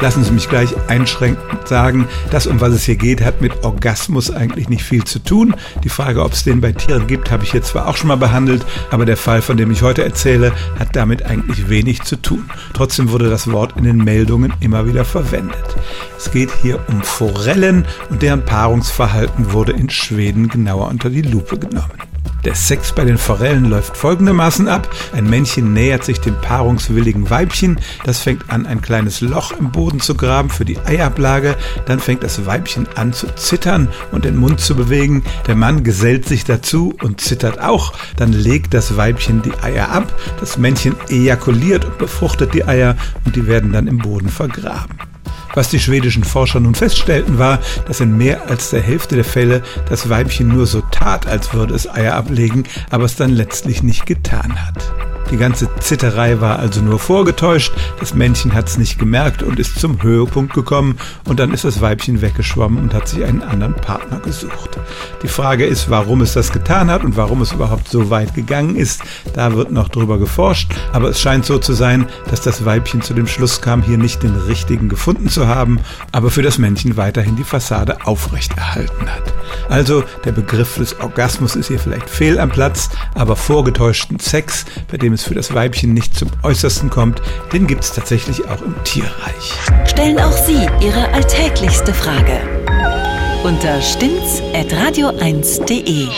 Lassen Sie mich gleich einschränkend sagen, das, um was es hier geht, hat mit Orgasmus eigentlich nicht viel zu tun. Die Frage, ob es den bei Tieren gibt, habe ich jetzt zwar auch schon mal behandelt, aber der Fall, von dem ich heute erzähle, hat damit eigentlich wenig zu tun. Trotzdem wurde das Wort in den Meldungen immer wieder verwendet. Es geht hier um Forellen und deren Paarungsverhalten wurde in Schweden genauer unter die Lupe genommen. Der Sex bei den Forellen läuft folgendermaßen ab. Ein Männchen nähert sich dem paarungswilligen Weibchen. Das fängt an, ein kleines Loch im Boden zu graben für die Eiablage. Dann fängt das Weibchen an zu zittern und den Mund zu bewegen. Der Mann gesellt sich dazu und zittert auch. Dann legt das Weibchen die Eier ab. Das Männchen ejakuliert und befruchtet die Eier und die werden dann im Boden vergraben. Was die schwedischen Forscher nun feststellten, war, dass in mehr als der Hälfte der Fälle das Weibchen nur so tat, als würde es Eier ablegen, aber es dann letztlich nicht getan hat. Die ganze Zitterei war also nur vorgetäuscht, das Männchen hat's nicht gemerkt und ist zum Höhepunkt gekommen und dann ist das Weibchen weggeschwommen und hat sich einen anderen Partner gesucht. Die Frage ist, warum es das getan hat und warum es überhaupt so weit gegangen ist, da wird noch drüber geforscht, aber es scheint so zu sein, dass das Weibchen zu dem Schluss kam, hier nicht den richtigen gefunden zu haben, aber für das Männchen weiterhin die Fassade aufrechterhalten hat. Also der Begriff des Orgasmus ist hier vielleicht fehl am Platz, aber vorgetäuschten Sex, bei dem es für das Weibchen nicht zum Äußersten kommt, den gibt es tatsächlich auch im Tierreich. Stellen auch Sie Ihre alltäglichste Frage unter stimmtz.radio1.de.